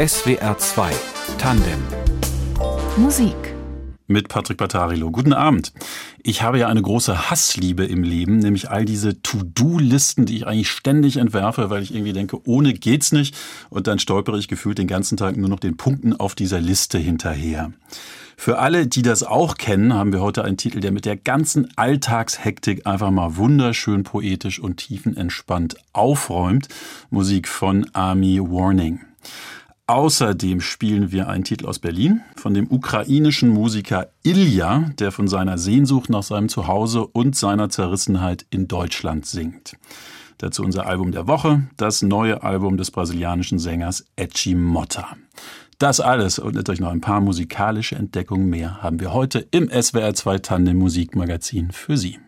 SWR 2 Tandem Musik mit Patrick Battarilo. Guten Abend. Ich habe ja eine große Hassliebe im Leben, nämlich all diese To-Do-Listen, die ich eigentlich ständig entwerfe, weil ich irgendwie denke, ohne geht's nicht. Und dann stolpere ich gefühlt den ganzen Tag nur noch den Punkten auf dieser Liste hinterher. Für alle, die das auch kennen, haben wir heute einen Titel, der mit der ganzen Alltagshektik einfach mal wunderschön poetisch und tiefenentspannt aufräumt. Musik von Army Warning. Außerdem spielen wir einen Titel aus Berlin von dem ukrainischen Musiker Ilja, der von seiner Sehnsucht nach seinem Zuhause und seiner Zerrissenheit in Deutschland singt. Dazu unser Album der Woche, das neue Album des brasilianischen Sängers Etchi Motta. Das alles und natürlich noch ein paar musikalische Entdeckungen mehr haben wir heute im SWR 2 Tandem Musikmagazin für Sie.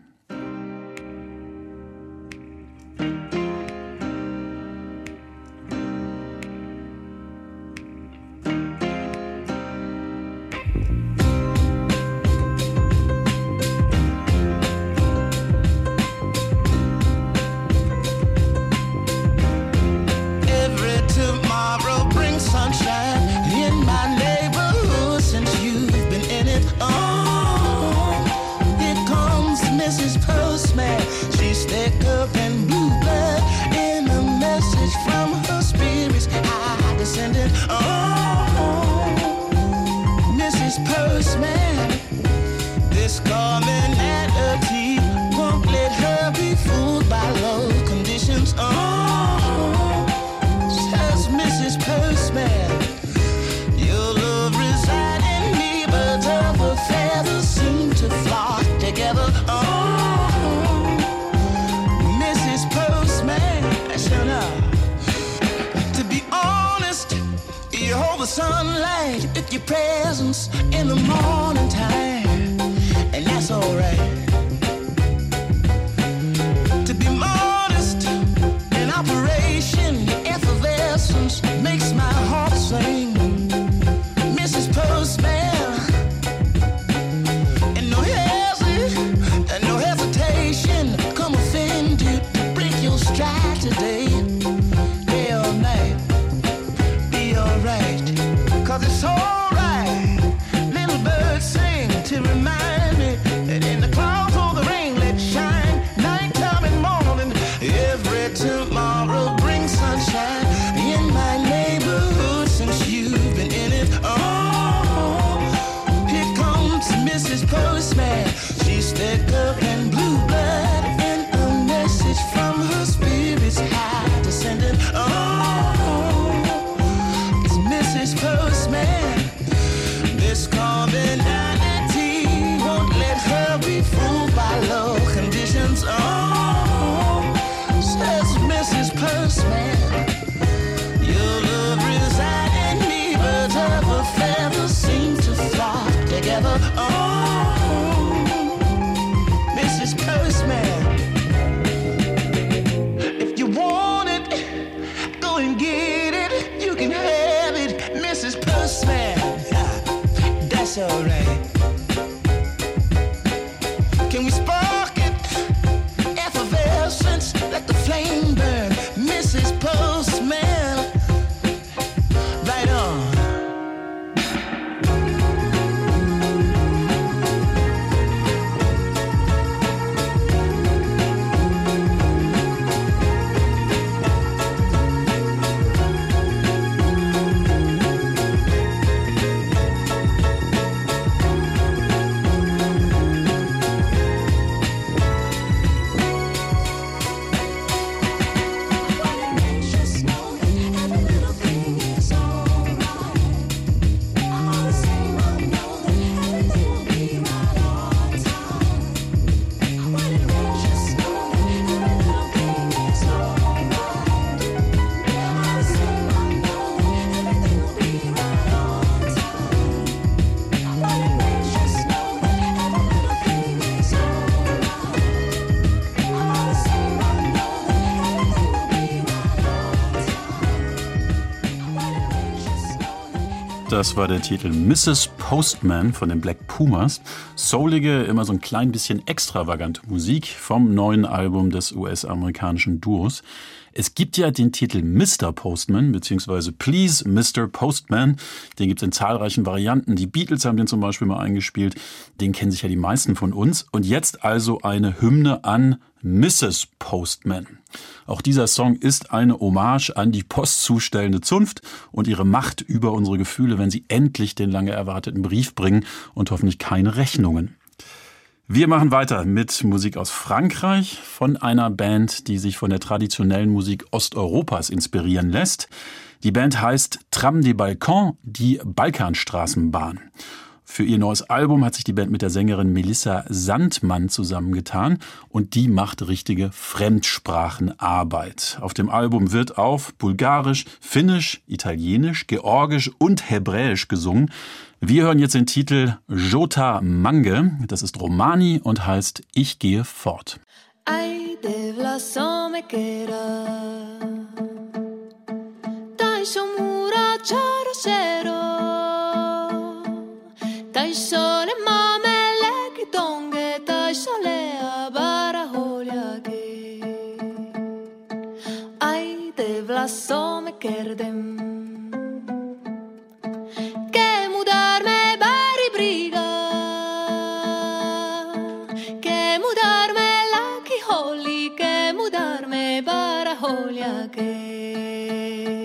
presence. Das war der Titel Mrs. Postman von den Black Pumas. Soulige, immer so ein klein bisschen extravagante Musik vom neuen Album des US-amerikanischen Duos. Es gibt ja den Titel Mr. Postman, beziehungsweise Please Mr. Postman. Den gibt es in zahlreichen Varianten. Die Beatles haben den zum Beispiel mal eingespielt. Den kennen sich ja die meisten von uns. Und jetzt also eine Hymne an Mrs. Postman. Auch dieser Song ist eine Hommage an die postzustellende Zunft und ihre Macht über unsere Gefühle, wenn sie endlich den lange erwarteten Brief bringen und hoffentlich keine Rechnungen. Wir machen weiter mit Musik aus Frankreich von einer Band, die sich von der traditionellen Musik Osteuropas inspirieren lässt. Die Band heißt Tram des Balkans, die Balkanstraßenbahn. Für ihr neues Album hat sich die Band mit der Sängerin Melissa Sandmann zusammengetan und die macht richtige Fremdsprachenarbeit. Auf dem Album wird auf Bulgarisch, Finnisch, Italienisch, Georgisch und Hebräisch gesungen. Wir hören jetzt den Titel Jota Mange. Das ist Romani und heißt Ich gehe fort. Ai de vlasome kera Dai shomura charo shero Dai shole mamele ki tonge Dai shole abara Ai de kerdem schlafen 后两个。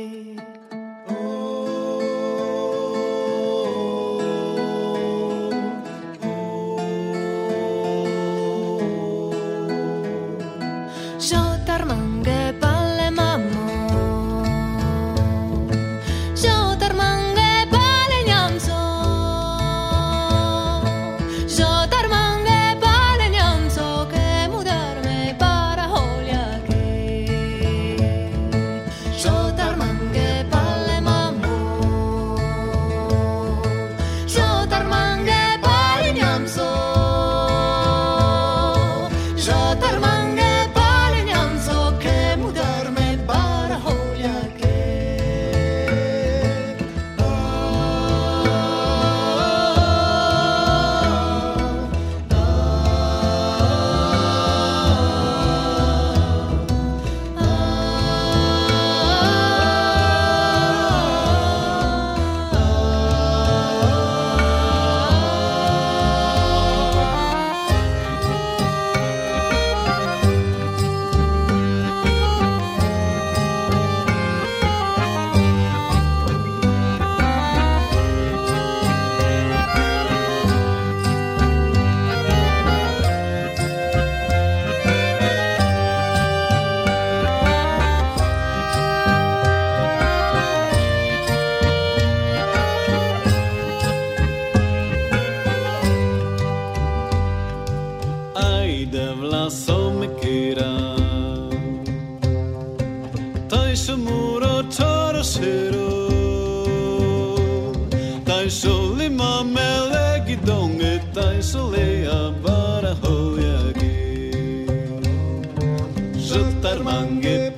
越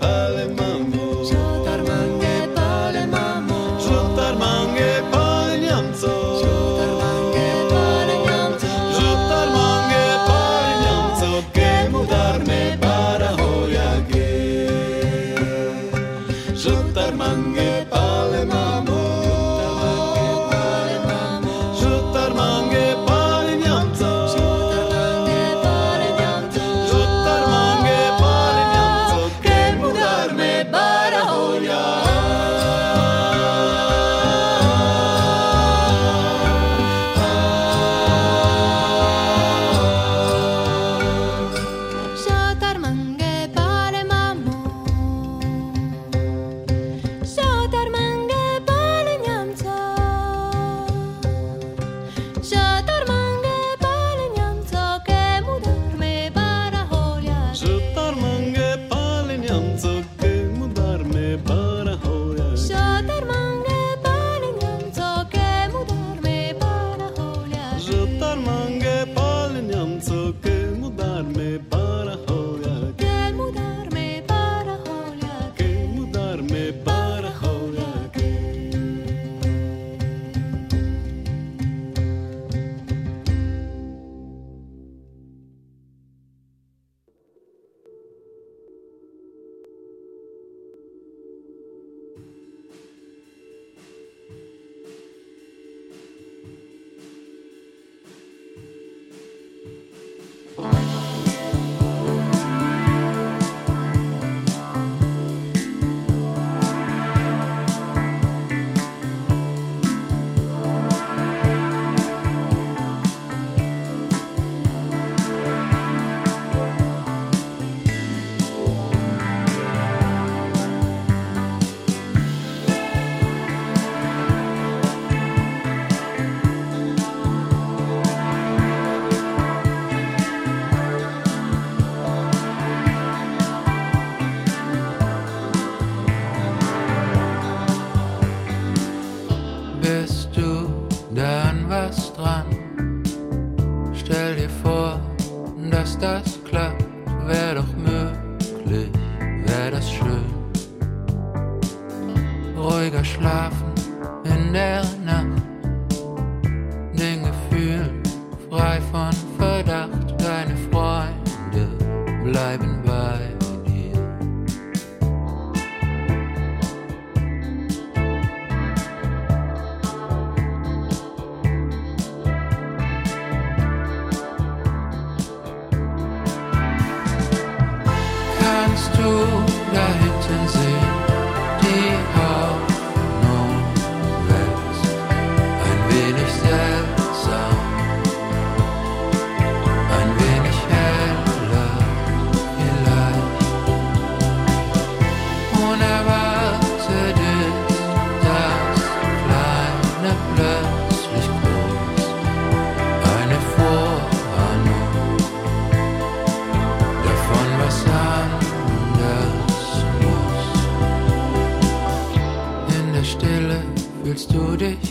notice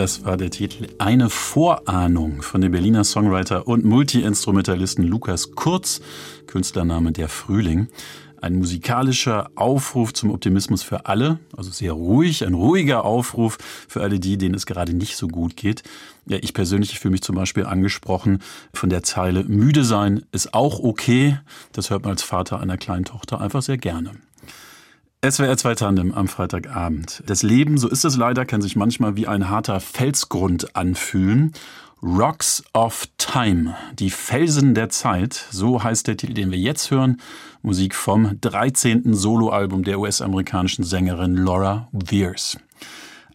Das war der Titel Eine Vorahnung von dem Berliner Songwriter und Multiinstrumentalisten Lukas Kurz, Künstlername Der Frühling. Ein musikalischer Aufruf zum Optimismus für alle, also sehr ruhig, ein ruhiger Aufruf für alle die, denen es gerade nicht so gut geht. Ja, ich persönlich fühle mich zum Beispiel angesprochen von der Zeile Müde sein ist auch okay. Das hört man als Vater einer kleinen Tochter einfach sehr gerne. SWR 2 Tandem am Freitagabend. Das Leben, so ist es leider, kann sich manchmal wie ein harter Felsgrund anfühlen. Rocks of Time, die Felsen der Zeit, so heißt der Titel, den wir jetzt hören. Musik vom 13. Soloalbum der US-amerikanischen Sängerin Laura Veers.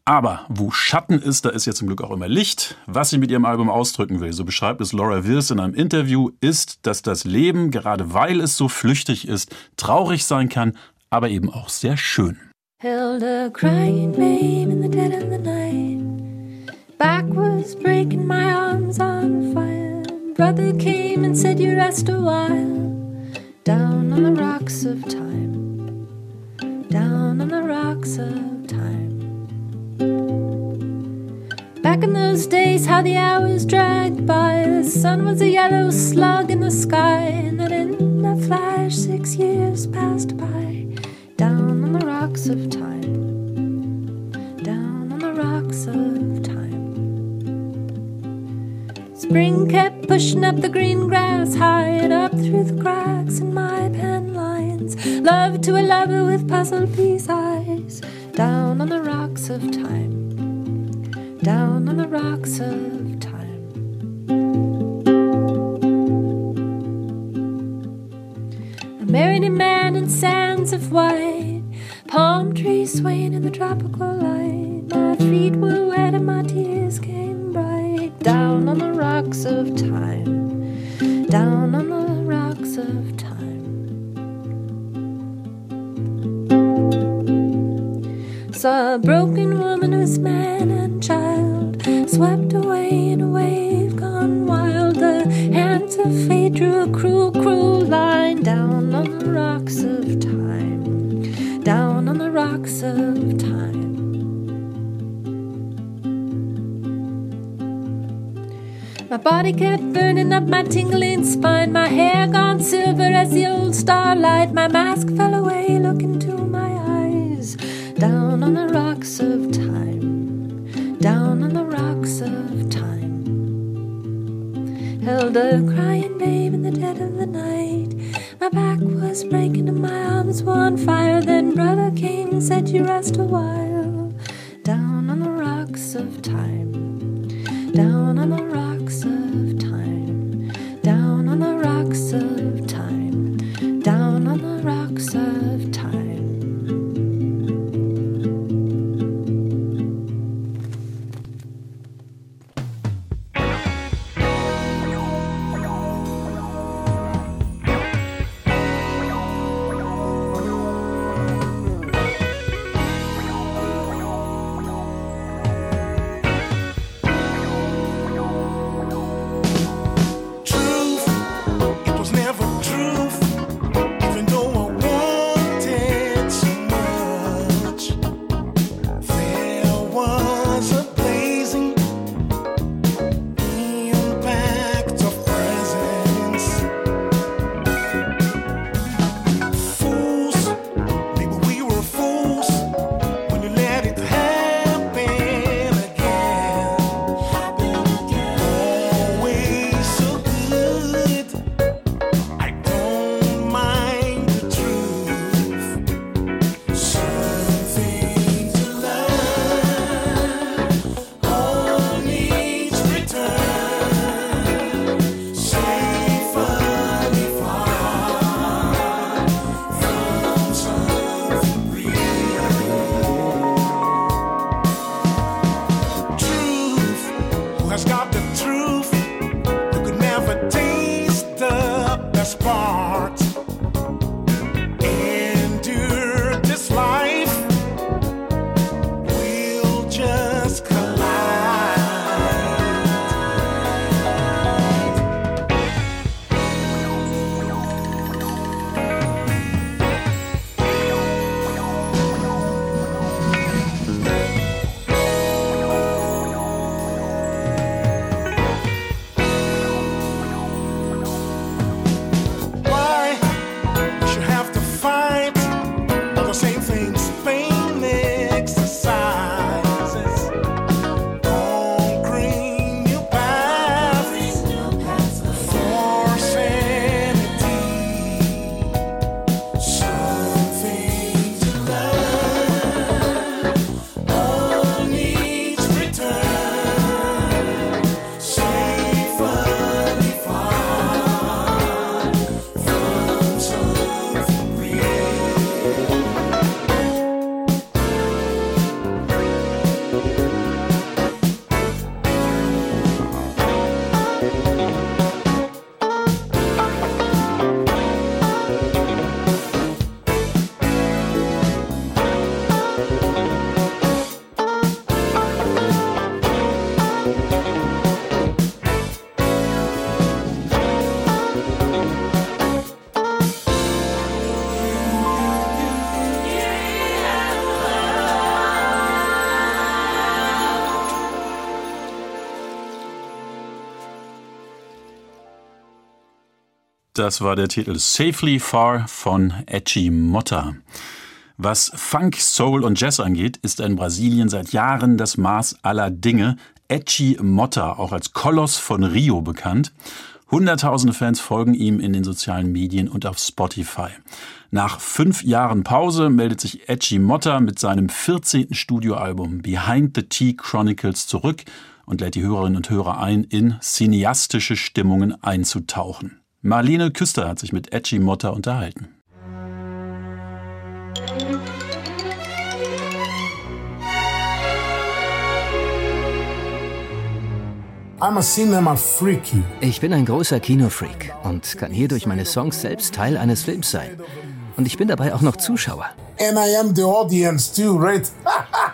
Aber wo Schatten ist, da ist ja zum Glück auch immer Licht. Was sie mit ihrem Album ausdrücken will, so beschreibt es Laura Veers in einem Interview, ist, dass das Leben, gerade weil es so flüchtig ist, traurig sein kann, aber eben auch sehr schön. Held a crying babe in the dead of the night. Back was breaking, my arms on fire. Brother came and said, You rest a while. Down on the rocks of time. Down on the rocks of time. Back in those days, how the hours dragged by. The sun was a yellow slug in the sky, and then in a flash, six years passed by. Down on the rocks of time. Down on the rocks of time. Spring kept pushing up the green grass high and up through the cracks in my pen lines. Love to a lover with puzzle piece eyes. Down on the rocks of time. Down on the rocks of time. A man in sands of white, palm trees swaying in the tropical light. My feet were wet and my tears came bright. Down on the rocks of time, down on the rocks of time. Saw a broken woman whose man and child swept away in a fate drew a cruel, cruel line down on the rocks of time, down on the rocks of time. My body kept burning up my tingling spine, my hair gone silver as the old starlight. My mask fell away, look into my eyes. down on the rocks of time, down on the rocks of. Held a crying babe in the dead of the night. My back was breaking and my arms were on fire. Then brother came and said, You rest a while, down on the rocks of time, down on the rocks of Das war der Titel Safely Far von Edgy Motta. Was Funk, Soul und Jazz angeht, ist in Brasilien seit Jahren das Maß aller Dinge. Edgy Motta, auch als Koloss von Rio bekannt. Hunderttausende Fans folgen ihm in den sozialen Medien und auf Spotify. Nach fünf Jahren Pause meldet sich Edgy Motta mit seinem 14. Studioalbum Behind the Tea Chronicles zurück und lädt die Hörerinnen und Hörer ein, in cineastische Stimmungen einzutauchen. Marlene Küster hat sich mit Edgy Motta unterhalten. I'm a cinema freaky. Ich bin ein großer Kinofreak und kann hier durch meine Songs selbst Teil eines Films sein. Und ich bin dabei auch noch Zuschauer. And I am the audience too, right?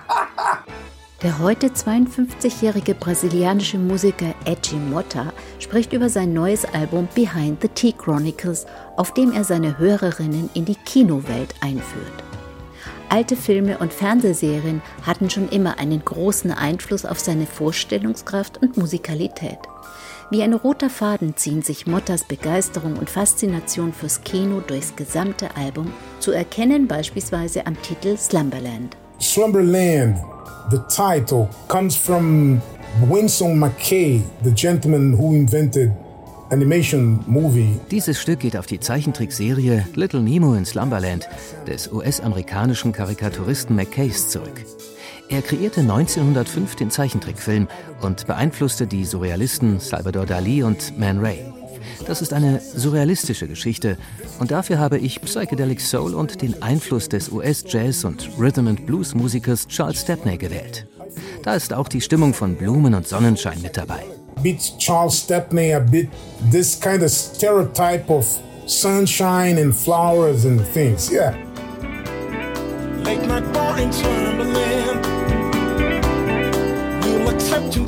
Der heute 52-jährige brasilianische Musiker Edgy Motta spricht über sein neues Album Behind the Tea Chronicles, auf dem er seine Hörerinnen in die Kinowelt einführt. Alte Filme und Fernsehserien hatten schon immer einen großen Einfluss auf seine Vorstellungskraft und Musikalität. Wie ein roter Faden ziehen sich Mottas Begeisterung und Faszination fürs Kino durchs gesamte Album, zu erkennen beispielsweise am Titel Slumberland. Slumberland, the title, comes from Winsome McKay, the gentleman who invented animation movie. Dieses Stück geht auf die Zeichentrickserie Little Nemo in Slumberland des US-amerikanischen Karikaturisten McCays zurück. Er kreierte 1905 den Zeichentrickfilm und beeinflusste die Surrealisten Salvador Dali und Man Ray. Das ist eine surrealistische Geschichte und dafür habe ich Psychedelic Soul und den Einfluss des US-Jazz- und Rhythm-and-Blues-Musikers Charles Stepney gewählt. Da ist auch die Stimmung von Blumen und Sonnenschein mit dabei. Bit Charles Stepney, a bit this kind of stereotype of sunshine and flowers and things. Yeah. Late night bar in Slumberland. You'll accept in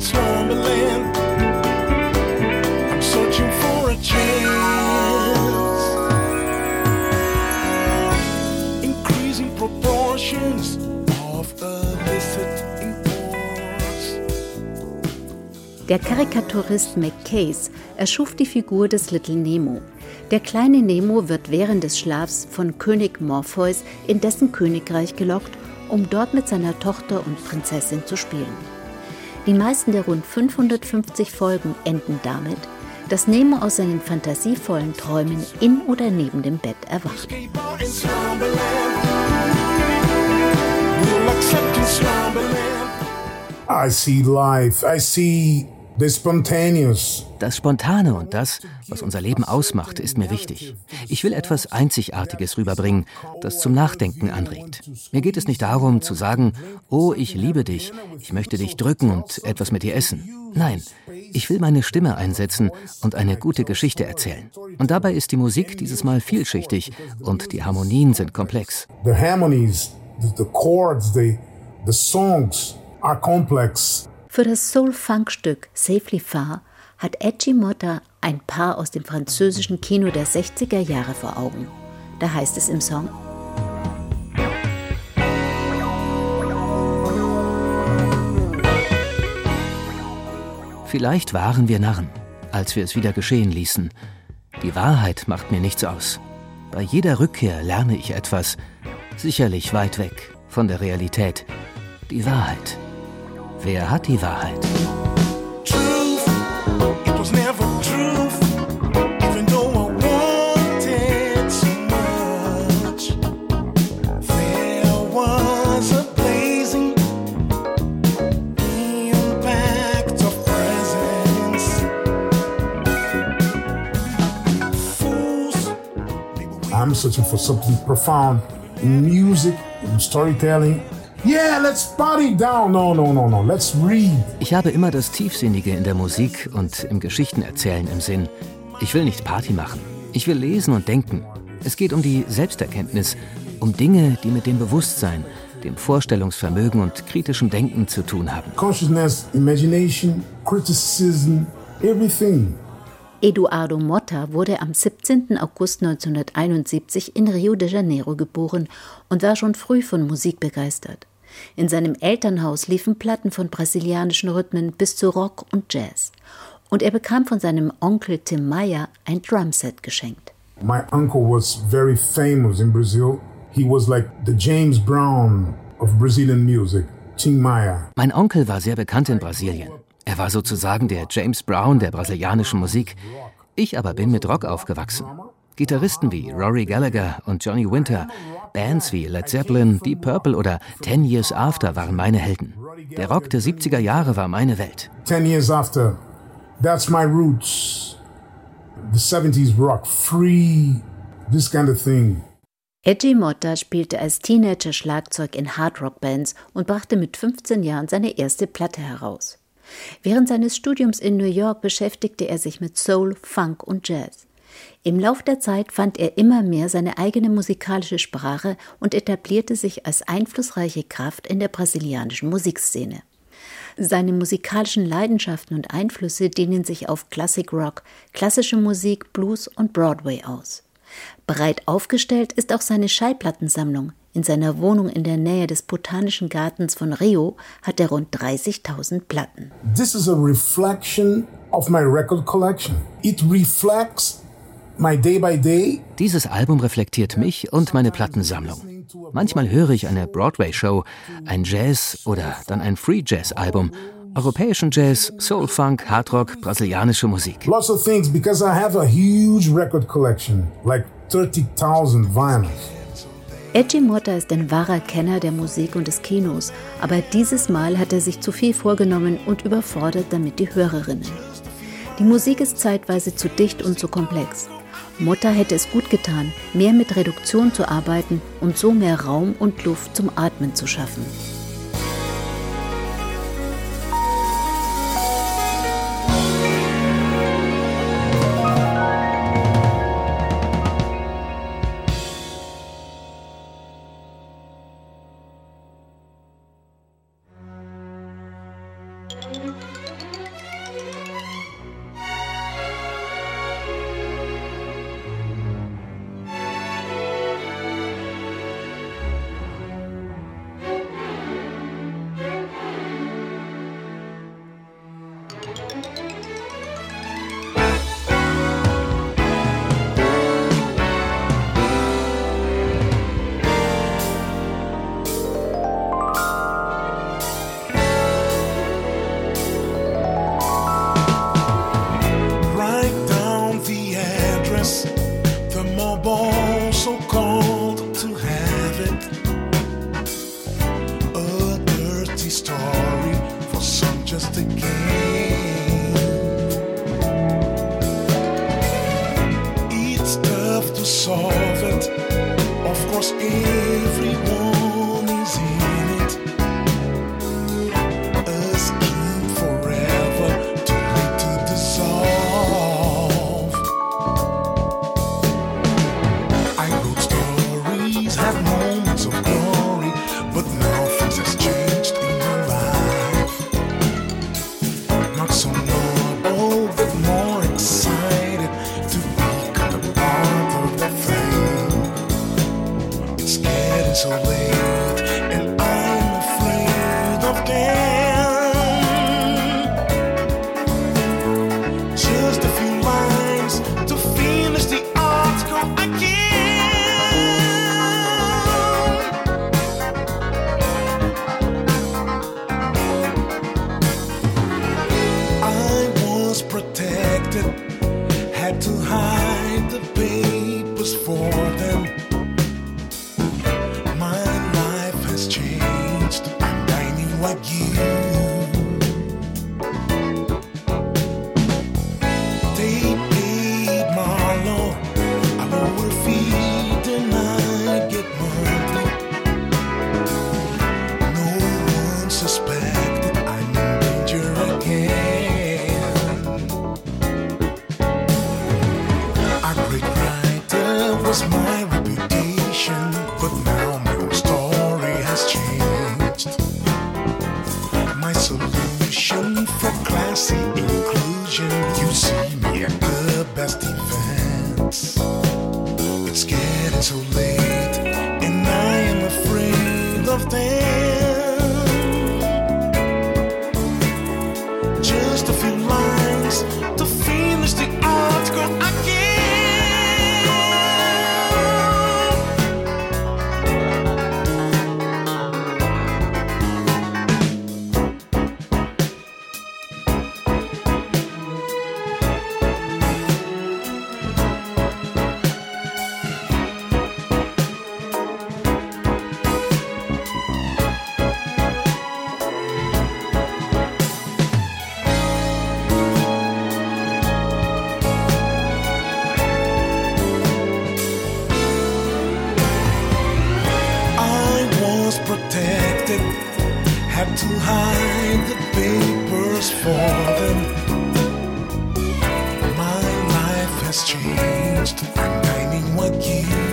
chance. Increasing proportions of illicit imports. Der Karikaturist McCase erschuf die Figur des Little Nemo. Der kleine Nemo wird während des Schlafs von König Morpheus in dessen Königreich gelockt, um dort mit seiner Tochter und Prinzessin zu spielen. Die meisten der rund 550 Folgen enden damit, dass Nemo aus seinen fantasievollen Träumen in oder neben dem Bett erwacht. I see life. I see the spontaneous. Das Spontane und das, was unser Leben ausmacht, ist mir wichtig. Ich will etwas Einzigartiges rüberbringen, das zum Nachdenken anregt. Mir geht es nicht darum zu sagen, oh, ich liebe dich, ich möchte dich drücken und etwas mit dir essen. Nein, ich will meine Stimme einsetzen und eine gute Geschichte erzählen. Und dabei ist die Musik dieses Mal vielschichtig und die Harmonien sind komplex. The harmonies, the, the chords, the, the songs are complex. Für das Soul-Funk-Stück Safely Far hat Edgy Motta ein Paar aus dem französischen Kino der 60er Jahre vor Augen. Da heißt es im Song, Vielleicht waren wir Narren, als wir es wieder geschehen ließen. Die Wahrheit macht mir nichts aus. Bei jeder Rückkehr lerne ich etwas, sicherlich weit weg von der Realität. Die Wahrheit. Wer hat die Wahrheit? Searching for something profound in music, in storytelling. Yeah, let's party down. No, no, no, no. Let's read. Ich habe immer das Tiefsinnige in der Musik und im Geschichtenerzählen im Sinn. Ich will nicht Party machen. Ich will lesen und denken. Es geht um die Selbsterkenntnis, um Dinge, die mit dem Bewusstsein, dem Vorstellungsvermögen und kritischem Denken zu tun haben. Consciousness, imagination, criticism, everything. Eduardo Motta wurde am 17. August 1971 in Rio de Janeiro geboren und war schon früh von Musik begeistert. In seinem Elternhaus liefen Platten von brasilianischen Rhythmen bis zu Rock und Jazz. Und er bekam von seinem Onkel Tim Maia ein Drumset geschenkt. My uncle was very famous in Brazil. He was like the James Brown of Brazilian music, Tim Maia. Mein Onkel war sehr bekannt in Brasilien. Er war sozusagen der James Brown der brasilianischen Musik. Ich aber bin mit Rock aufgewachsen. Gitarristen wie Rory Gallagher und Johnny Winter, Bands wie Led Zeppelin, Deep Purple oder Ten Years After waren meine Helden. Der Rock der 70er Jahre war meine Welt. Ten years after, that's my roots. The 70s rock, free, this kind of thing. Edgy Motta spielte als Teenager Schlagzeug in Hardrock-Bands und brachte mit 15 Jahren seine erste Platte heraus. Während seines Studiums in New York beschäftigte er sich mit Soul, Funk und Jazz. Im Lauf der Zeit fand er immer mehr seine eigene musikalische Sprache und etablierte sich als einflussreiche Kraft in der brasilianischen Musikszene. Seine musikalischen Leidenschaften und Einflüsse dehnen sich auf Classic Rock, klassische Musik, Blues und Broadway aus. Breit aufgestellt ist auch seine Schallplattensammlung. In seiner Wohnung in der Nähe des Botanischen Gartens von Rio hat er rund 30.000 Platten. This is a reflection of my record collection. It reflects my day by day. Dieses Album reflektiert mich und meine Plattensammlung. Manchmal höre ich eine Broadway-Show, ein Jazz oder dann ein Free Jazz-Album europäischen Jazz, Soul Funk, Hardrock, brasilianische Musik. Lots of things because I have a huge record collection, like 30,000 vinyls. Edgy Motta ist ein wahrer Kenner der Musik und des Kinos, aber dieses Mal hat er sich zu viel vorgenommen und überfordert damit die Hörerinnen. Die Musik ist zeitweise zu dicht und zu komplex. Motta hätte es gut getan, mehr mit Reduktion zu arbeiten und so mehr Raum und Luft zum Atmen zu schaffen. has changed. I'm dining with you.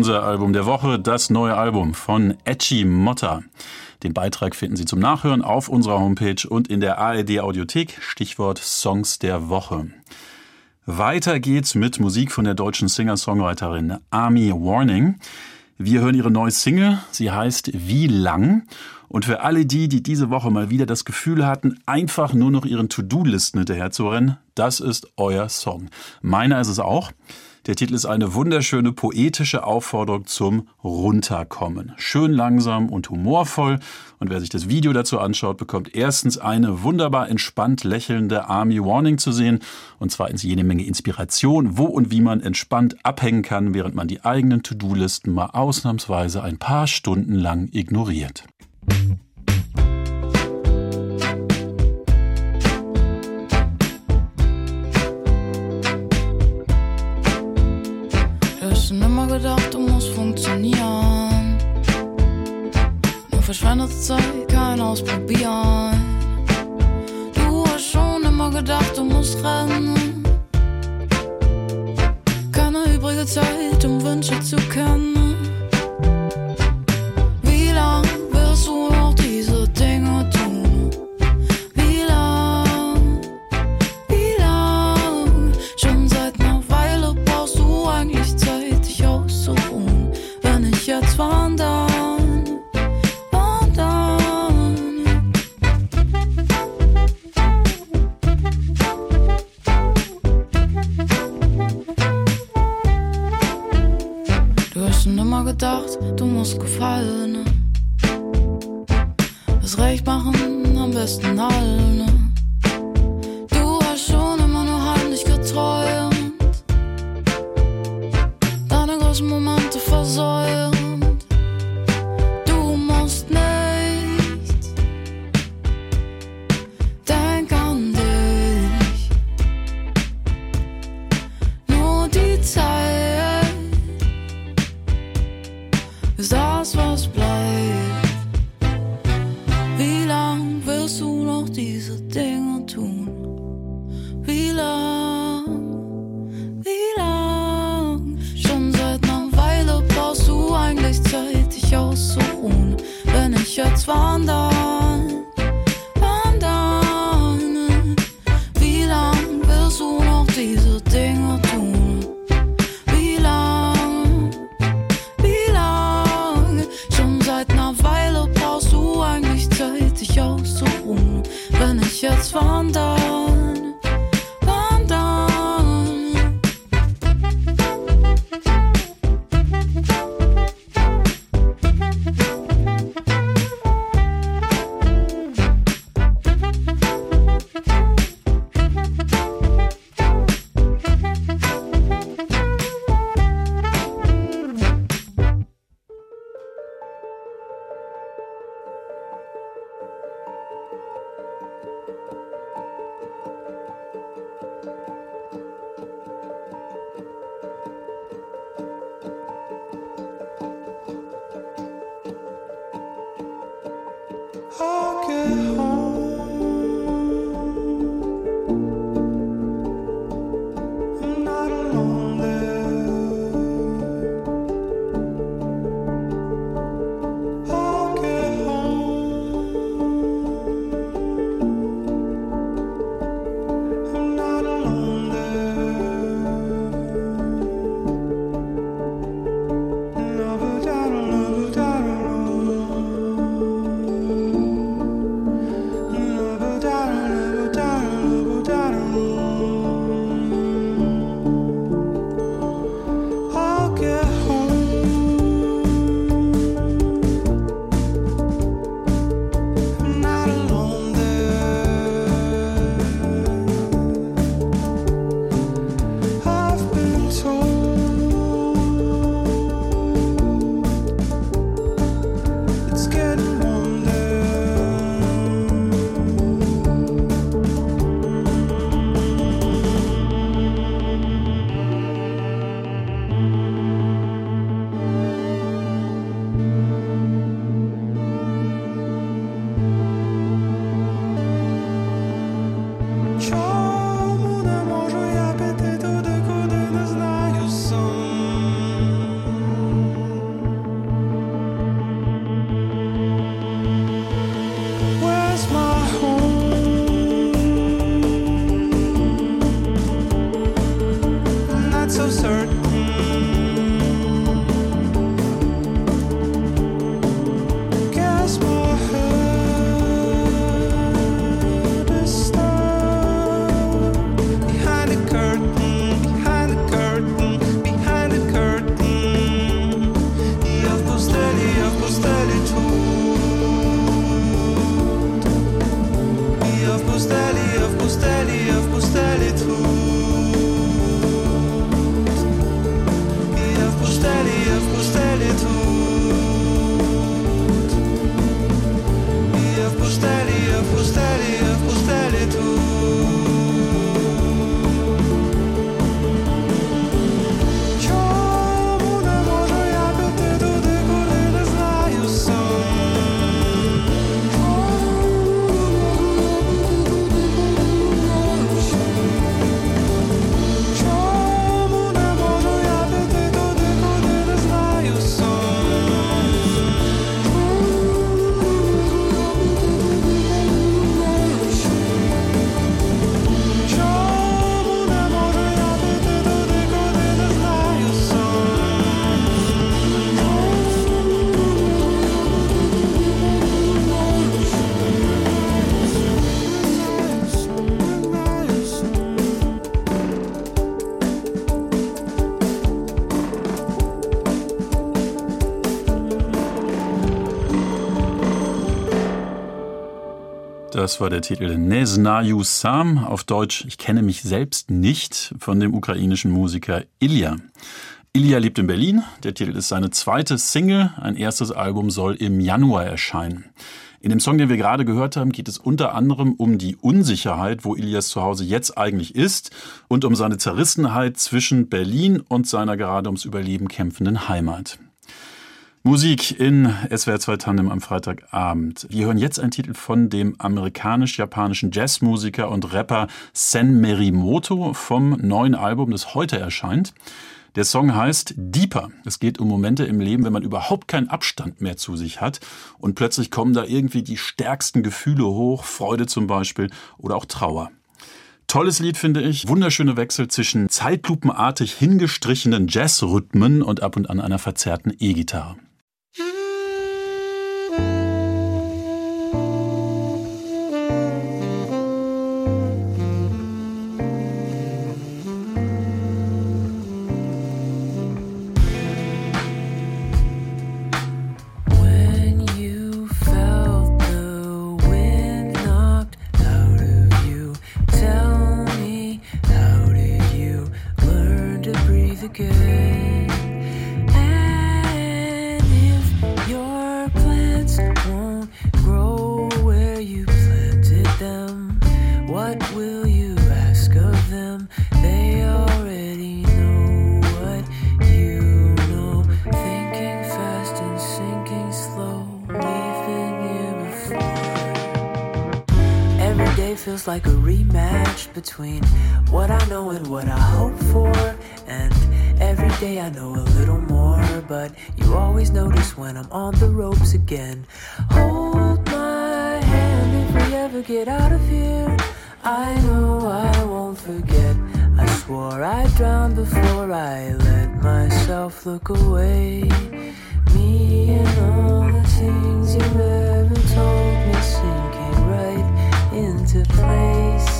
Unser Album der Woche, das neue Album von Etchi Motta. Den Beitrag finden Sie zum Nachhören auf unserer Homepage und in der ARD Audiothek, Stichwort Songs der Woche. Weiter geht's mit Musik von der deutschen Singer-Songwriterin Army Warning. Wir hören ihre neue Single, sie heißt Wie lang? Und für alle die, die diese Woche mal wieder das Gefühl hatten, einfach nur noch ihren To-Do-Listen hinterherzurennen, das ist euer Song. Meiner ist es auch. Der Titel ist eine wunderschöne poetische Aufforderung zum Runterkommen. Schön langsam und humorvoll. Und wer sich das Video dazu anschaut, bekommt erstens eine wunderbar entspannt lächelnde Army Warning zu sehen. Und zweitens jede Menge Inspiration, wo und wie man entspannt abhängen kann, während man die eigenen To-Do-Listen mal ausnahmsweise ein paar Stunden lang ignoriert. Verschwendete Zeit, kein Ausprobieren. Du hast schon immer gedacht, du musst rennen. Keine übrige Zeit, um Wünsche zu kennen. Das war der Titel Ne znаю sam, auf Deutsch Ich kenne mich selbst nicht, von dem ukrainischen Musiker Ilya. Ilya lebt in Berlin. Der Titel ist seine zweite Single. Ein erstes Album soll im Januar erscheinen. In dem Song, den wir gerade gehört haben, geht es unter anderem um die Unsicherheit, wo Ilias Zuhause jetzt eigentlich ist und um seine Zerrissenheit zwischen Berlin und seiner gerade ums Überleben kämpfenden Heimat. Musik in SWR 2 Tandem am Freitagabend. Wir hören jetzt einen Titel von dem amerikanisch-japanischen Jazzmusiker und Rapper Sen Merimoto vom neuen Album, das heute erscheint. Der Song heißt Deeper. Es geht um Momente im Leben, wenn man überhaupt keinen Abstand mehr zu sich hat und plötzlich kommen da irgendwie die stärksten Gefühle hoch, Freude zum Beispiel oder auch Trauer. Tolles Lied finde ich. Wunderschöne Wechsel zwischen zeitlupenartig hingestrichenen Jazzrhythmen und ab und an einer verzerrten E-Gitarre. Between what I know and what I hope for. And every day I know a little more. But you always notice when I'm on the ropes again. Hold my hand if we ever get out of here. I know I won't forget. I swore I'd drown before I let myself look away. Me and all the things you ever told me sinking right into place.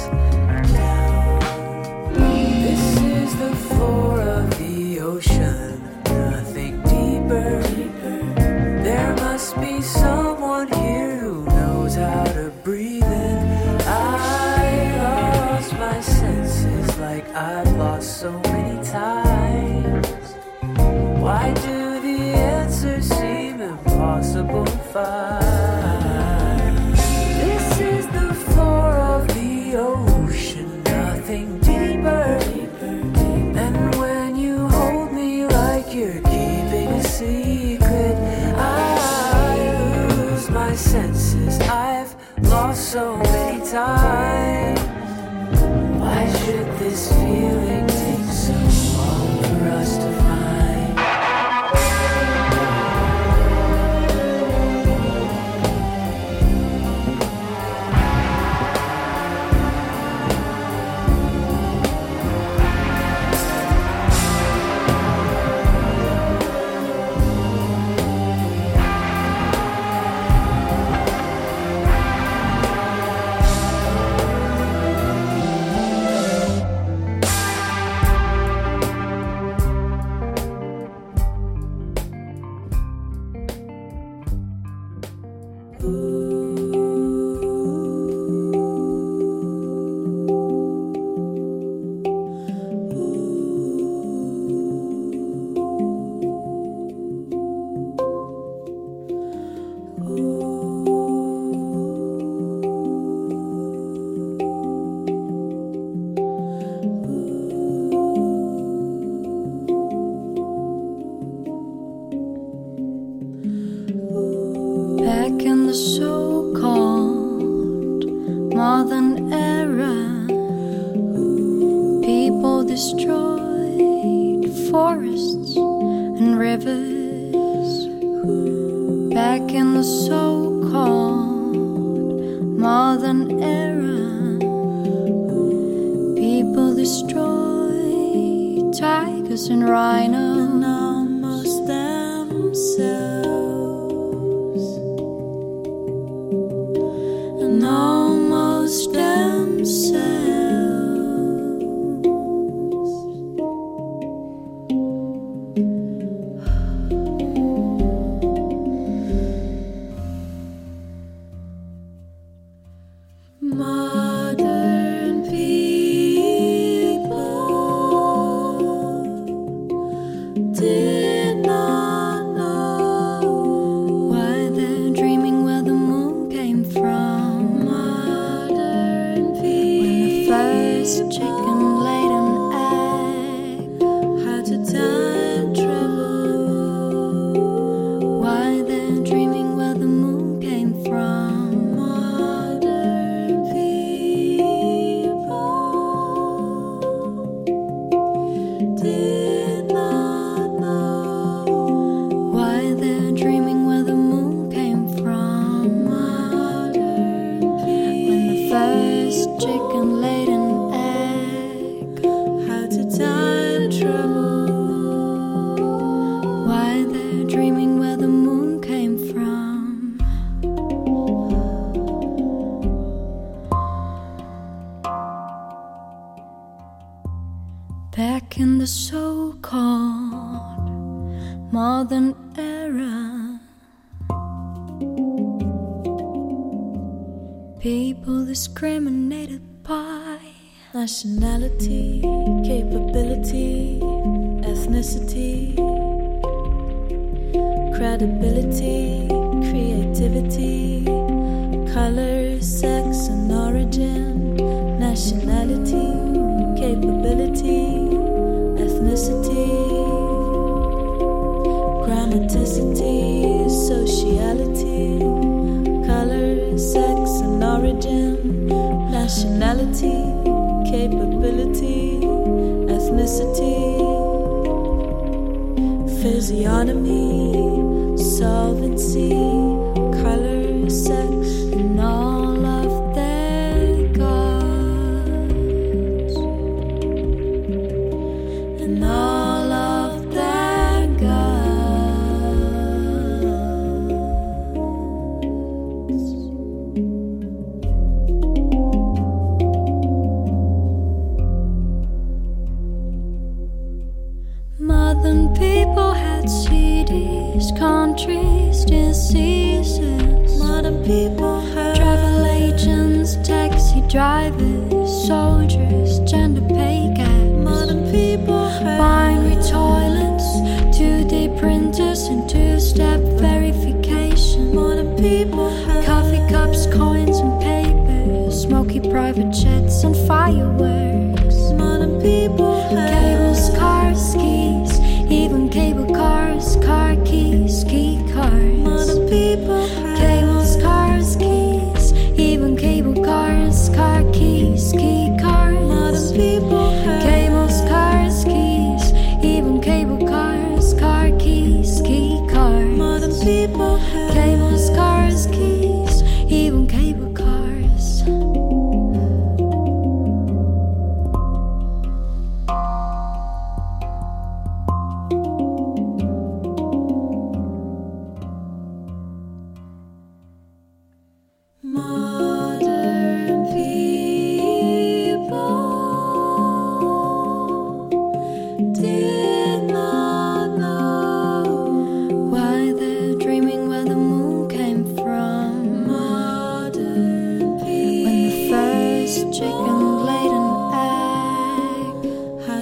The floor of the ocean, nothing deeper. There must be someone here who knows how to breathe in. I lost my senses like I've lost so many times. Why do the answers seem impossible to find?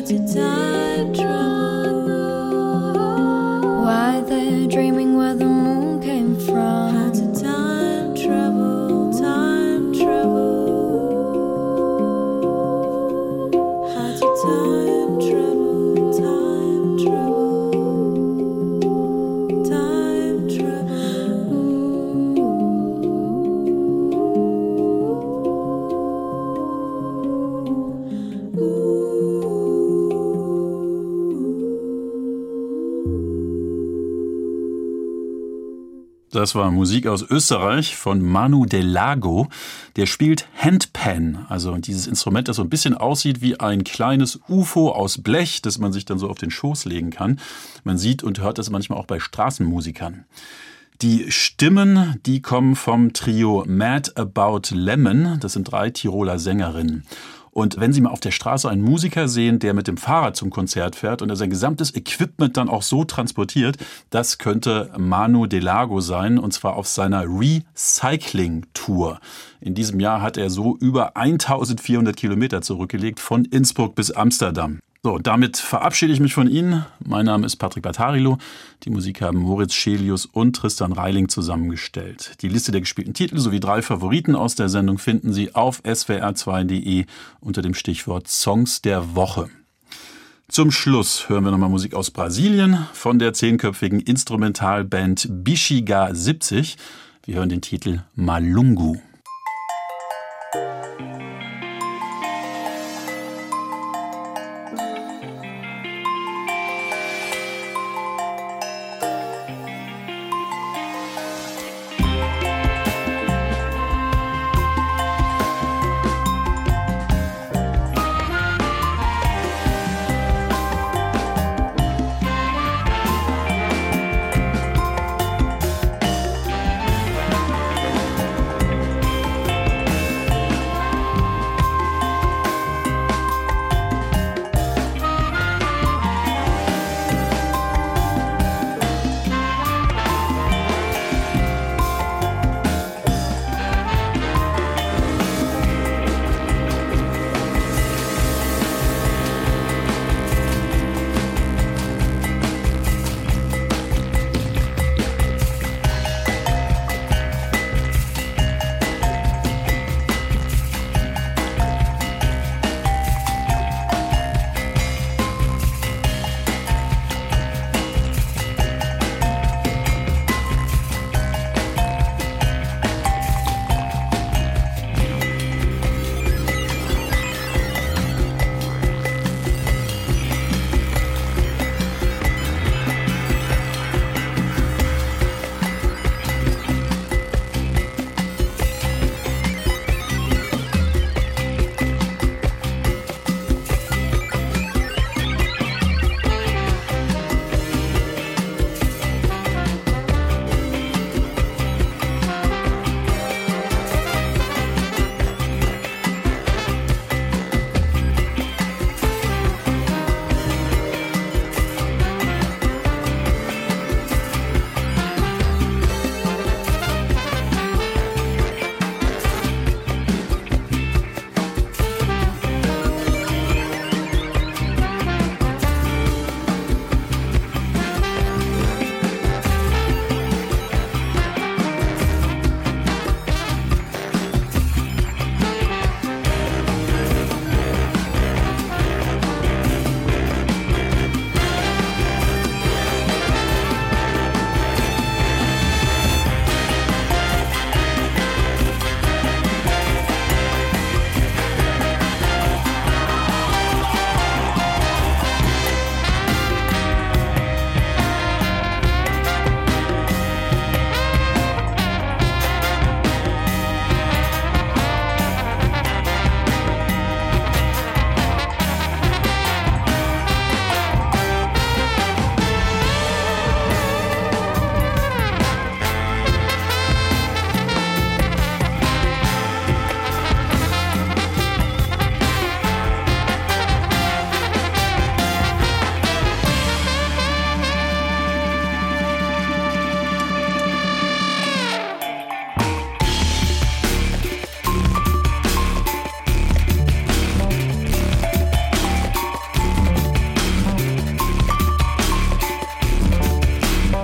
To time Das war Musik aus Österreich von Manu Delago. Der spielt Handpan, also dieses Instrument, das so ein bisschen aussieht wie ein kleines UFO aus Blech, das man sich dann so auf den Schoß legen kann. Man sieht und hört das manchmal auch bei Straßenmusikern. Die Stimmen, die kommen vom Trio Mad About Lemon. Das sind drei Tiroler Sängerinnen. Und wenn Sie mal auf der Straße einen Musiker sehen, der mit dem Fahrrad zum Konzert fährt und er sein gesamtes Equipment dann auch so transportiert, das könnte Manu Delago sein, und zwar auf seiner Recycling-Tour. In diesem Jahr hat er so über 1400 Kilometer zurückgelegt von Innsbruck bis Amsterdam. So, damit verabschiede ich mich von Ihnen. Mein Name ist Patrick Battarilo. Die Musik haben Moritz Schelius und Tristan Reiling zusammengestellt. Die Liste der gespielten Titel sowie drei Favoriten aus der Sendung finden Sie auf swr2.de unter dem Stichwort Songs der Woche. Zum Schluss hören wir nochmal Musik aus Brasilien von der zehnköpfigen Instrumentalband Bixiga 70. Wir hören den Titel Malungu.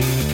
Bye.